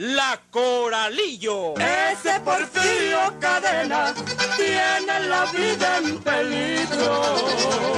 La Coralillo. Ese Porfirio Cadena tiene la vida en peligro.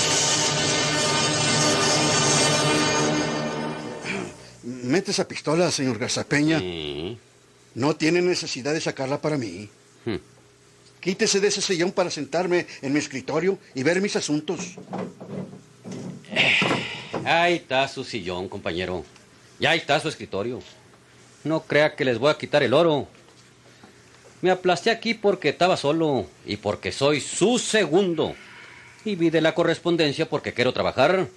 Mete esa pistola, señor Garzapeña. No tiene necesidad de sacarla para mí. Hmm. Quítese de ese sillón para sentarme en mi escritorio y ver mis asuntos. Ahí está su sillón, compañero. Y ahí está su escritorio. No crea que les voy a quitar el oro. Me aplasté aquí porque estaba solo y porque soy su segundo. Y vi de la correspondencia porque quiero trabajar.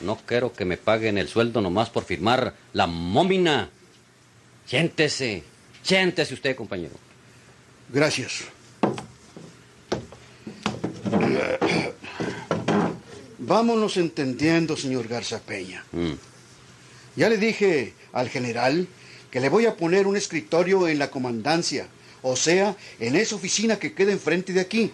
No quiero que me paguen el sueldo nomás por firmar la mómina. Siéntese, siéntese usted, compañero. Gracias. Vámonos entendiendo, señor Garza Peña. Mm. Ya le dije al general que le voy a poner un escritorio en la comandancia, o sea, en esa oficina que queda enfrente de aquí.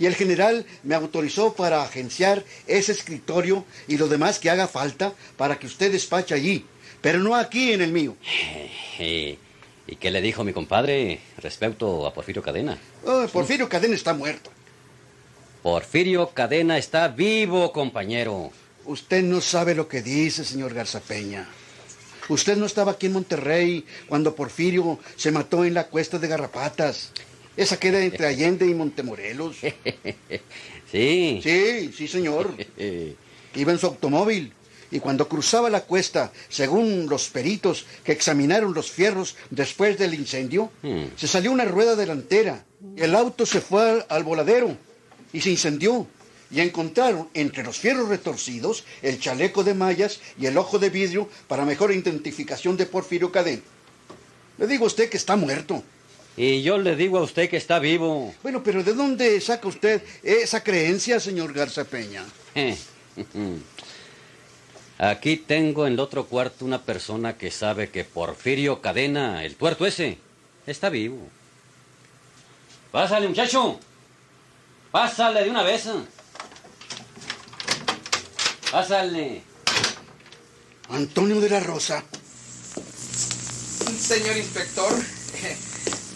Y el general me autorizó para agenciar ese escritorio y lo demás que haga falta para que usted despache allí, pero no aquí en el mío. ¿Y qué le dijo mi compadre respecto a Porfirio Cadena? Oh, Porfirio Cadena está muerto. Porfirio Cadena está vivo, compañero. Usted no sabe lo que dice, señor Garzapeña. Usted no estaba aquí en Monterrey cuando Porfirio se mató en la cuesta de Garrapatas. Esa queda entre Allende y Montemorelos. Sí. Sí, sí, señor. Iba en su automóvil y cuando cruzaba la cuesta, según los peritos que examinaron los fierros después del incendio, Hmm. se salió una rueda delantera. El auto se fue al, al voladero y se incendió. Y encontraron entre los fierros retorcidos el chaleco de mallas y el ojo de vidrio para mejor identificación de Porfirio Cadena. Le digo a usted que está muerto. Y yo le digo a usted que está vivo. Bueno, pero ¿de dónde saca usted esa creencia, señor Garza Peña? Aquí tengo en el otro cuarto una persona que sabe que Porfirio Cadena, el tuerto ese, está vivo. Pásale, muchacho. Pásale de una vez. Pásale. Antonio de la Rosa. Señor inspector,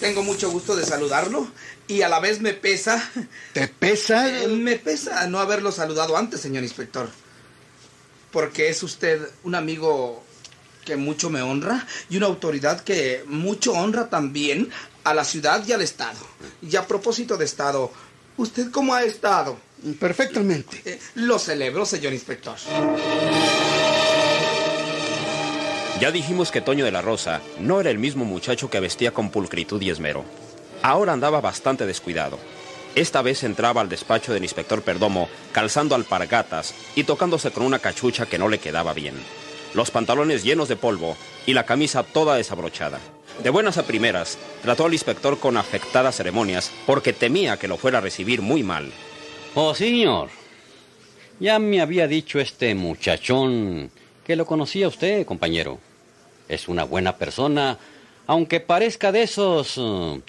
tengo mucho gusto de saludarlo y a la vez me pesa. ¿Te pesa? Eh, me pesa no haberlo saludado antes, señor inspector. Porque es usted un amigo que mucho me honra y una autoridad que mucho honra también a la ciudad y al Estado. Y a propósito de Estado, ¿usted cómo ha estado? Perfectamente. Eh, lo celebro, señor inspector. Ya dijimos que Toño de la Rosa no era el mismo muchacho que vestía con pulcritud y esmero. Ahora andaba bastante descuidado. Esta vez entraba al despacho del inspector Perdomo calzando alpargatas y tocándose con una cachucha que no le quedaba bien. Los pantalones llenos de polvo y la camisa toda desabrochada. De buenas a primeras, trató al inspector con afectadas ceremonias porque temía que lo fuera a recibir muy mal. Oh, señor. Ya me había dicho este muchachón que lo conocía usted, compañero. Es una buena persona, aunque parezca de esos eh,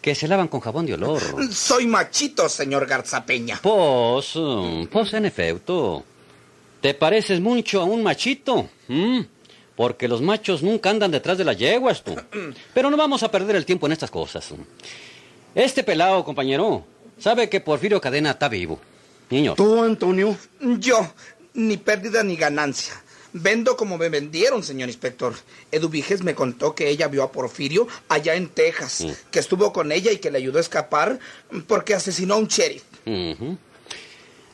que se lavan con jabón de olor. Soy machito, señor Garzapeña. Pues, eh, pues en efecto, te pareces mucho a un machito, ¿m? porque los machos nunca andan detrás de las yeguas, tú. Pero no vamos a perder el tiempo en estas cosas. Este pelado, compañero, sabe que Porfirio Cadena está vivo. Niño. ¿Tú, Antonio? Yo, ni pérdida ni ganancia. Vendo como me vendieron, señor inspector. Edu Viges me contó que ella vio a Porfirio allá en Texas, que estuvo con ella y que le ayudó a escapar porque asesinó a un sheriff.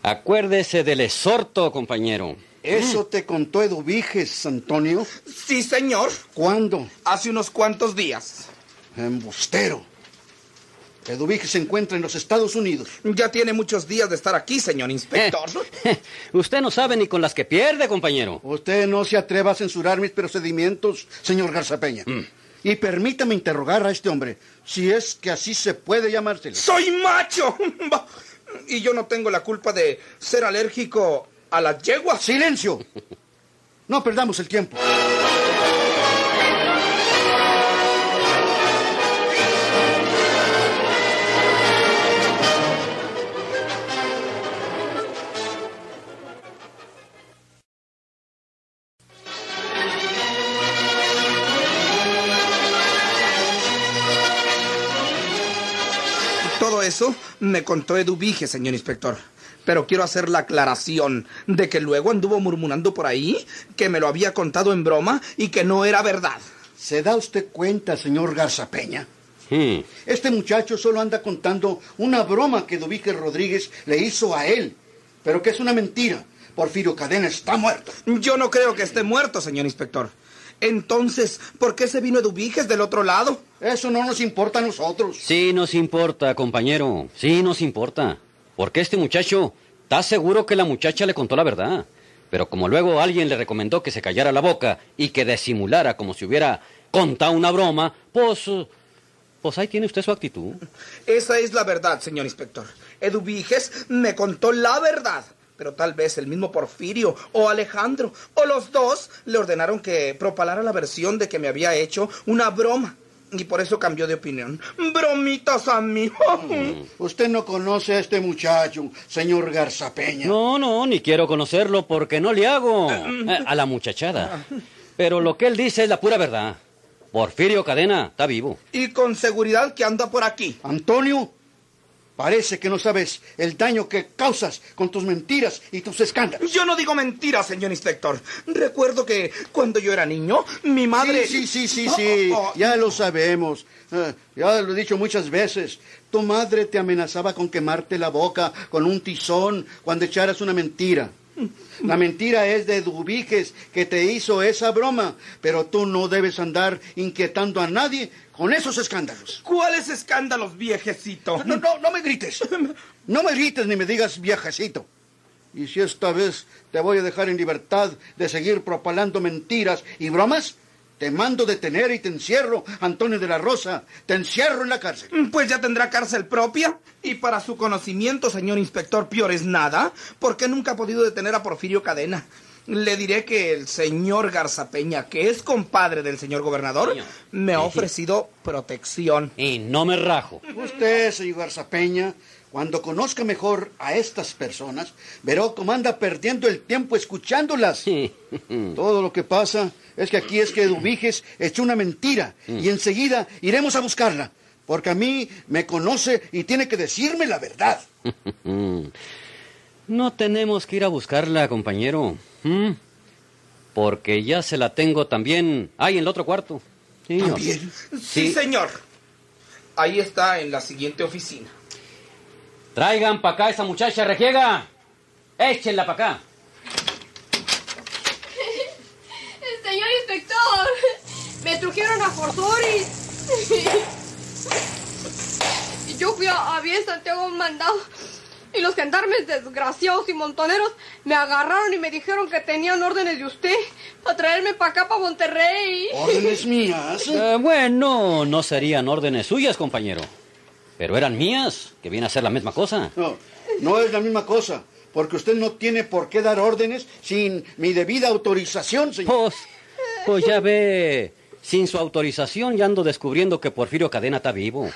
Acuérdese del exhorto, compañero. ¿Eso te contó Eduviges, Antonio? Sí, señor. ¿Cuándo? Hace unos cuantos días. Embustero. Eduviges se encuentra en los Estados Unidos. Ya tiene muchos días de estar aquí, señor inspector. Usted no sabe ni con las que pierde, compañero. Usted no se atreva a censurar mis procedimientos, señor Garzapeña. Y permítame interrogar a este hombre, si es que así se puede llamársele. ¡Soy macho! Y yo no tengo la culpa de ser alérgico a las yeguas. ¡Silencio! No perdamos el tiempo. Eso me contó Eduvige, señor inspector. Pero quiero hacer la aclaración de que luego anduvo murmurando por ahí que me lo había contado en broma y que no era verdad. ¿Se da usted cuenta, señor Garzapeña? Hmm. Este muchacho solo anda contando una broma que Eduviges Rodríguez le hizo a él, pero que es una mentira. Porfirio Cadena está muerto. Yo no creo que esté muerto, señor inspector. Entonces, ¿por qué se vino Eduviges del otro lado? Eso no nos importa a nosotros. Sí nos importa, compañero. Sí nos importa. Porque este muchacho está seguro que la muchacha le contó la verdad. Pero como luego alguien le recomendó que se callara la boca y que disimulara como si hubiera contado una broma, pues... Pues ahí tiene usted su actitud. Esa es la verdad, señor inspector. Eduviges me contó la verdad. Pero tal vez el mismo Porfirio o Alejandro o los dos le ordenaron que propalara la versión de que me había hecho una broma. Y por eso cambió de opinión. Bromitas a mí. Usted no conoce a este muchacho, señor Garzapeña. No, no, ni quiero conocerlo porque no le hago eh, a la muchachada. Pero lo que él dice es la pura verdad. Porfirio Cadena está vivo. Y con seguridad que anda por aquí. Antonio, parece que no sabes el daño que causas con tus mentiras y tus escándalos. Yo no digo mentiras, señor inspector. Recuerdo que cuando yo era niño, mi madre... Sí, sí, sí, sí, sí. Oh, oh, Ya lo sabemos. Eh, ya lo he dicho muchas veces. Tu madre te amenazaba con quemarte la boca con un tizón cuando echaras una mentira. La mentira es de Dubiges que te hizo esa broma, pero tú no debes andar inquietando a nadie con esos escándalos. ¿Cuáles escándalos, viejecito? No, no, no me grites. No me grites ni me digas viejecito. Y si esta vez te voy a dejar en libertad de seguir propalando mentiras y bromas, te mando detener y te encierro, Antonio de la Rosa. Te encierro en la cárcel. Pues ya tendrá cárcel propia. Y para su conocimiento, señor inspector Piores, nada, porque nunca ha podido detener a Porfirio Cadena. Le diré que el señor Garzapeña, que es compadre del señor gobernador, Señor. me ha ofrecido protección. Y no me rajo. Usted, señor Garzapeña, cuando conozca mejor a estas personas, verá cómo anda perdiendo el tiempo escuchándolas. Todo lo que pasa es que aquí es que Eduviges echó una mentira y enseguida iremos a buscarla, porque a mí me conoce y tiene que decirme la verdad. No tenemos que ir a buscarla, compañero. ¿Mm? Porque ya se la tengo también ahí en el otro cuarto. Sí, señor. También. Sí, Sí. señor. Ahí está en la siguiente oficina. Traigan para acá esa muchacha rejiega. Échenla para acá. Señor inspector, me trujeron a Forzoris. Y yo fui a, a bien Santiago a un mandado. Y los gendarmes desgraciados y montoneros me agarraron y me dijeron que tenían órdenes de usted para traerme para acá, para Monterrey. Órdenes mías. Eh, bueno, no serían órdenes suyas, compañero. Pero eran mías, que viene a ser la misma cosa. No, no es la misma cosa, porque usted no tiene por qué dar órdenes sin mi debida autorización, señor. Pues, pues ya ve, sin su autorización ya ando descubriendo que Porfirio Cadena está vivo.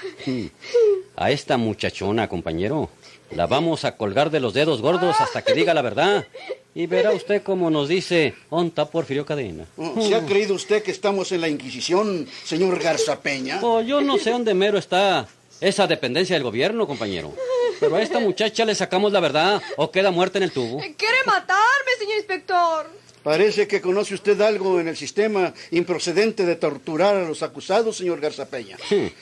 A esta muchachona, compañero, la vamos a colgar de los dedos gordos hasta que diga la verdad. Y verá usted cómo nos dice, onta Porfirio Cadena. Oh, ¿Se ha creído usted que estamos en la Inquisición, señor Garzapeña? Pues yo no sé dónde mero está esa dependencia del gobierno, compañero. Pero a esta muchacha le sacamos la verdad o queda muerta en el tubo. Quiere matarme, señor inspector. Parece que conoce usted algo en el sistema improcedente de torturar a los acusados, señor Garza Peña.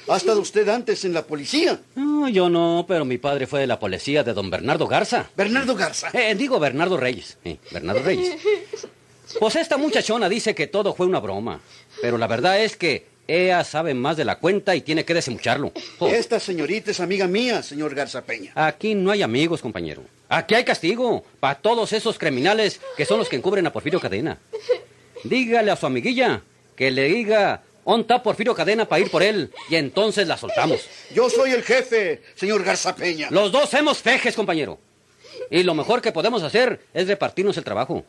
¿Ha estado usted antes en la policía? No, yo no, pero mi padre fue de la policía de don Bernardo Garza. Bernardo Garza. Eh, digo Bernardo Reyes. Bernardo Reyes. Pues esta muchachona dice que todo fue una broma. Pero la verdad es que ella sabe más de la cuenta y tiene que desemucharlo. Oh, Esta señorita es amiga mía, señor Garza Peña. Aquí no hay amigos, compañero. Aquí hay castigo para todos esos criminales que son los que encubren a Porfirio Cadena. Dígale a su amiguilla que le diga onta Porfirio Cadena para ir por él y entonces la soltamos. Yo soy el jefe, señor Garza Peña. Los dos hemos fejes, compañero. Y lo mejor que podemos hacer es repartirnos el trabajo.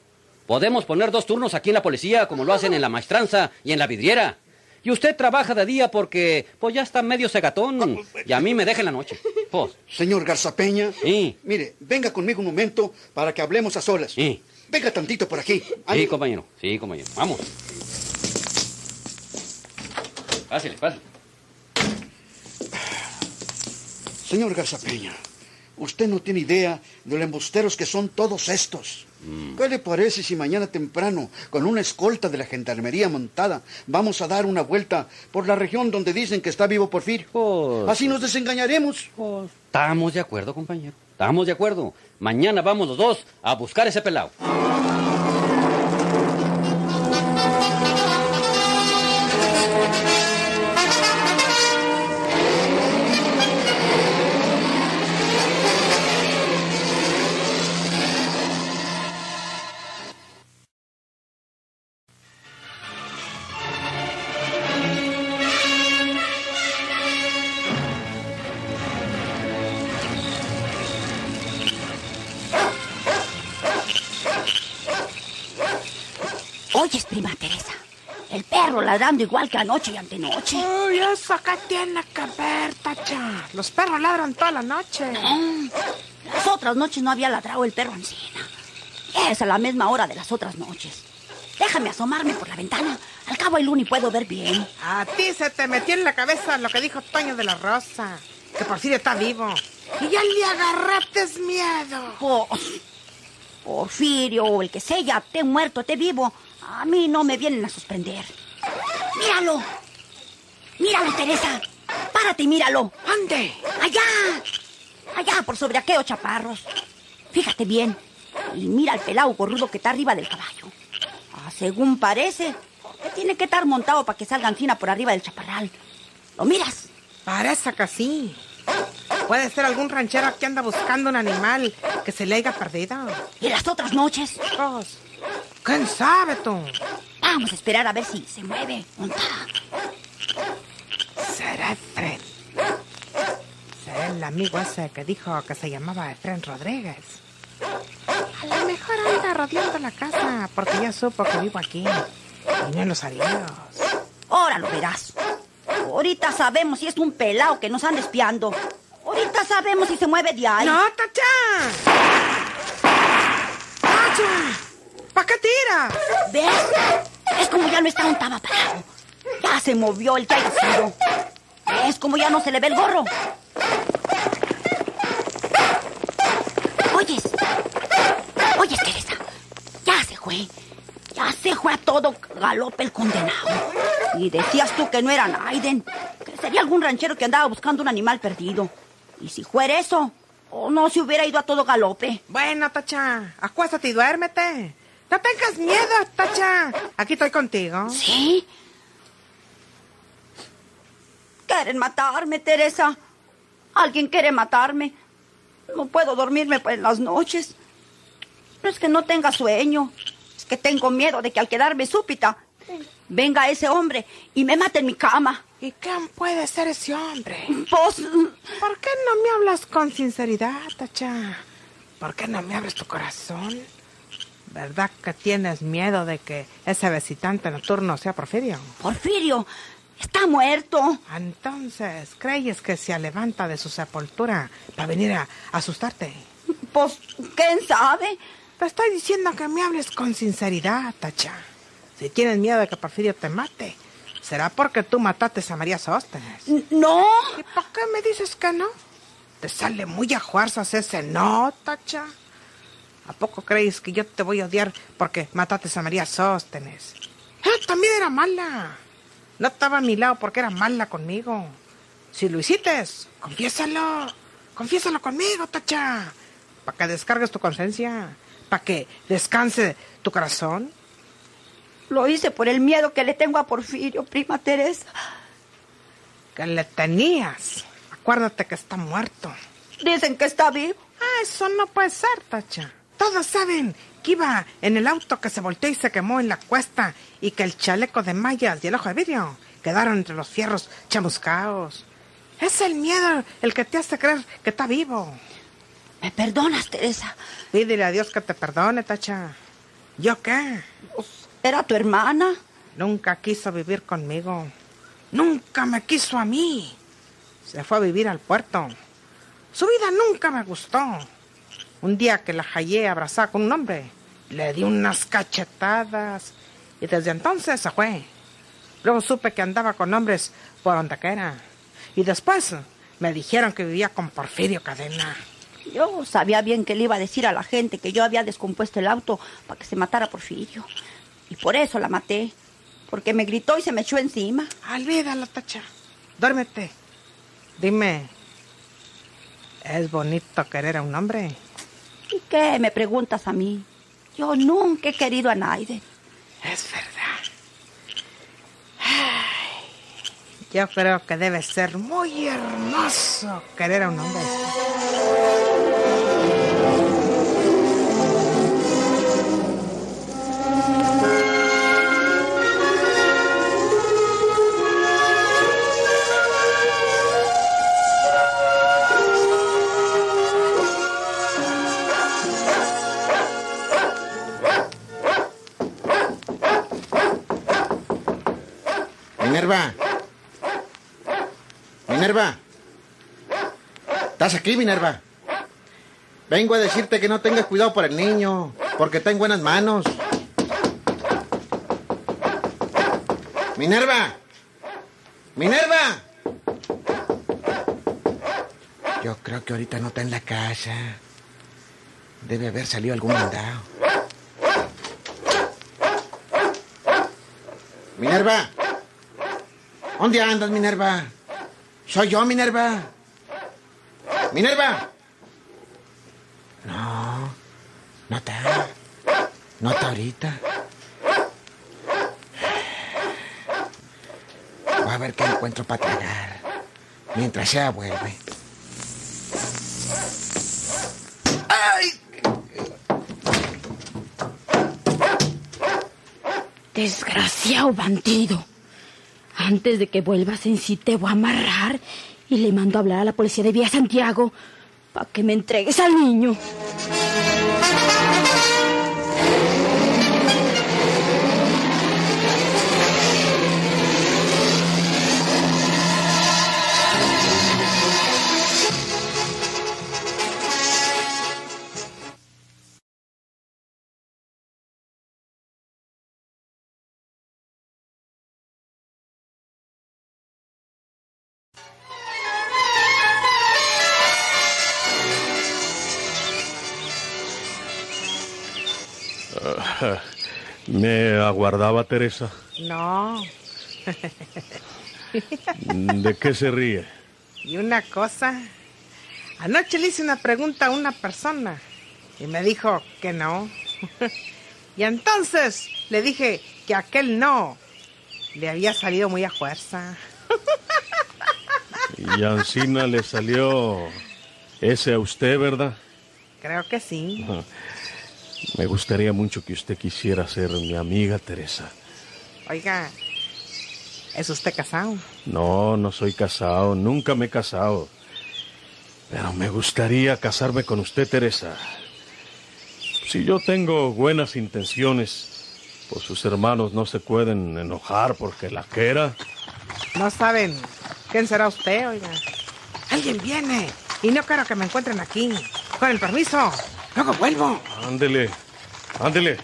Podemos poner dos turnos aquí en la policía, como lo hacen en la maestranza y en la vidriera. Y usted trabaja de día porque, pues ya está medio cegatón. Y a mí me deja en la noche. Pues, Señor Garza Peña. Sí. Mire, venga conmigo un momento para que hablemos a solas. Sí. Venga tantito por aquí. sí, compañero. Sí, compañero. Vamos. Pásale, pásale. Señor Garza Peña, usted no tiene idea de los embusteros que son todos estos. ¿Qué le parece si mañana temprano, con una escolta de la gendarmería montada, vamos a dar una vuelta por la región donde dicen que está vivo Porfirio? Pues- Así nos desengañaremos. Estamos de acuerdo, compañero. Estamos de acuerdo. Mañana vamos los dos a buscar ese pelado. Oyes, prima Teresa. El perro ladrando igual que anoche y antenoche. Uy, eso acá tiene que ver, Tacha. Los perros ladran toda la noche. Mm, Las otras noches no había ladrado el perro ancina. Es a la misma hora de las otras noches. Déjame asomarme por la ventana. Al cabo hay luna y puedo ver bien. A ti se te metió en la cabeza lo que dijo Toño de la Rosa. Que Porfirio está vivo. Y ya le agarraste miedo. Pues, Porfirio o el que sea, te muerto, te vivo. A mí no me vienen a sorprender. ¡Míralo! ¡Míralo, Teresa! ¡Párate y míralo! ¿Dónde? ¡Allá! Allá, por sobre aquellos chaparros. Fíjate bien. Y mira el pelao gorrudo que está arriba del caballo. Ah, según parece, que tiene que estar montado para que salga encina por arriba del chaparral. ¿Lo miras? Parece que sí. Puede ser algún ranchero que anda buscando un animal que se le haya perdido. ¿Y las otras noches? Pues, ¿quién sabe tú? Vamos a esperar a ver si se mueve. ¿Dónde Será Efren. Será el amigo ese que dijo que se llamaba Efren Rodríguez. A lo mejor anda rodeando la casa porque ya supo que vivo aquí. Y no en los. Ahora lo verás. Ahorita sabemos si es un pelao que nos anda espiando. Ahorita sabemos si se mueve de ahí. ¡No, Tacha! ¡Tacha! ¿Para qué tiras? ¿Ves? Es como ya no está un taba parado. Ya se movió el que haya sido. ¿Ves como ya no se le ve el gorro? Oyes. Oyes, Teresa. Ya se fue. Ya se fue a todo galope el condenado. Y decías tú que no era Naiden. Que sería algún ranchero que andaba buscando un animal perdido. Y si fuera eso, o no se hubiera ido a todo galope. Bueno, Tacha, acuéstate y duérmete. No tengas miedo, Tacha. Aquí estoy contigo. ¿Sí? Quieren matarme, Teresa. Alguien quiere matarme. No puedo dormirme por las noches. No es que no tenga sueño. Es que tengo miedo de que al quedarme súbita venga ese hombre y me mate en mi cama. ¿Y quién puede ser ese hombre? Pues, ¿Por qué no me hablas con sinceridad, Tacha? ¿Por qué no me abres tu corazón? ¿Verdad que tienes miedo de que ese visitante nocturno sea Porfirio? Porfirio, está muerto. Entonces, ¿crees que se levanta de su sepultura para venir a asustarte? Pues, ¿quién sabe? Te estoy diciendo que me hables con sinceridad, Tacha. Si tienes miedo de que Porfirio te mate, será porque tú mataste a María Sóstenes. No. ¿Y por qué me dices que no? Te sale muy a fuerzas ese no, Tacha. ¿A poco crees que yo te voy a odiar porque mataste a María Sóstenes? Ella también era mala. No estaba a mi lado porque era mala conmigo. Si lo hiciste, confiésalo. Confiésalo conmigo, Tacha. Para que descargues tu conciencia. Para que descanse tu corazón. Lo hice por el miedo que le tengo a Porfirio, prima Teresa. Que le tenías. Acuérdate que está muerto. Dicen que está vivo. Ah, eso no puede ser, Tacha. Todos saben que iba en el auto que se volteó y se quemó en la cuesta y que el chaleco de mallas y el ojo de vidrio quedaron entre los fierros chamuscaos. Es el miedo el que te hace creer que está vivo. ¿Me perdonas, Teresa? Pídele a Dios que te perdone, Tacha. ¿Yo qué? Pues, ¿Era tu hermana? Nunca quiso vivir conmigo. Nunca me quiso a mí. Se fue a vivir al puerto. Su vida nunca me gustó. Un día que la hallé abrazada con un hombre, le di unas cachetadas y desde entonces se fue. Luego supe que andaba con hombres por donde quiera. Y después me dijeron que vivía con Porfirio Cadena. Yo sabía bien que le iba a decir a la gente que yo había descompuesto el auto para que se matara Porfirio. Y por eso la maté. Porque me gritó y se me echó encima. Olvídalo, Tacha. Duérmete. Dime, ¿es bonito querer a un hombre? ¿Y qué me preguntas a mí? Yo nunca he querido a nadie. Es verdad. Yo creo que debe ser muy hermoso querer a un hombre. ¿Estás aquí, Minerva? Vengo a decirte que no tengas cuidado por el niño, porque está en buenas manos. Minerva. Minerva. Yo creo que ahorita no está en la casa. Debe haber salido algún mandado. Minerva. ¿Dónde andas, Minerva? Soy yo, Minerva. Minerva. No, no está. No está ahorita. Voy a ver qué encuentro para tragar. Mientras sea vuelve. ¡Ay! Desgraciado bandido. Antes de que vuelvas en sí te voy a amarrar y le mando a hablar a la policía de Vía Santiago para que me entregues al niño. ¿Me aguardaba Teresa? No. ¿De qué se ríe? Y una cosa. Anoche le hice una pregunta a una persona y me dijo que no. y entonces le dije que aquel no le había salido muy a fuerza. Y a Ancina le salió ese a usted, ¿verdad? Creo que sí. Me gustaría mucho que usted quisiera ser mi amiga Teresa. Oiga, ¿es usted casado? No, no soy casado, nunca me he casado. Pero me gustaría casarme con usted, Teresa. Si yo tengo buenas intenciones, pues sus hermanos no se pueden enojar porque la quiera. No saben quién será usted, oiga. Alguien viene y no quiero que me encuentren aquí. Con el permiso, luego vuelvo. Ándele, ándele.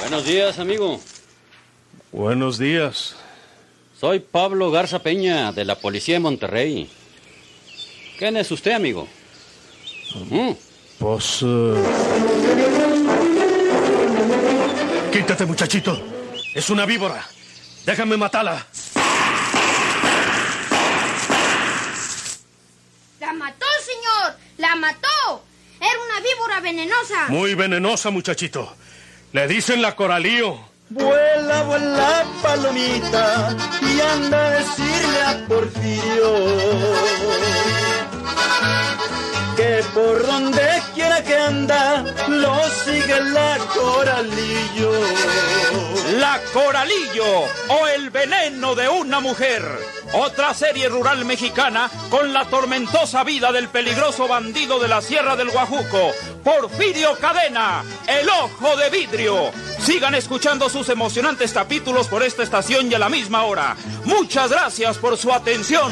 Buenos días, amigo. Buenos días. Soy Pablo Garza Peña, de la Policía de Monterrey. ¿Quién es usted, amigo? Mm. Pues... eh, Quítate, muchachito. Es una víbora. Déjame matarla. ¡La mató, señor! ¡La mató! Era una víbora venenosa. Muy venenosa, muchachito. Le dicen la coralío. Vuela, vuela, palomita, y anda a decirle a Porfirio que por donde quiera que anda, lo sigue la coralillo. La Coralillo o el veneno de una mujer. Otra serie rural mexicana con la tormentosa vida del peligroso bandido de la Sierra del Guajuco, Porfirio Cadena, el ojo de vidrio. Sigan escuchando sus emocionantes capítulos por esta estación y a la misma hora. Muchas gracias por su atención.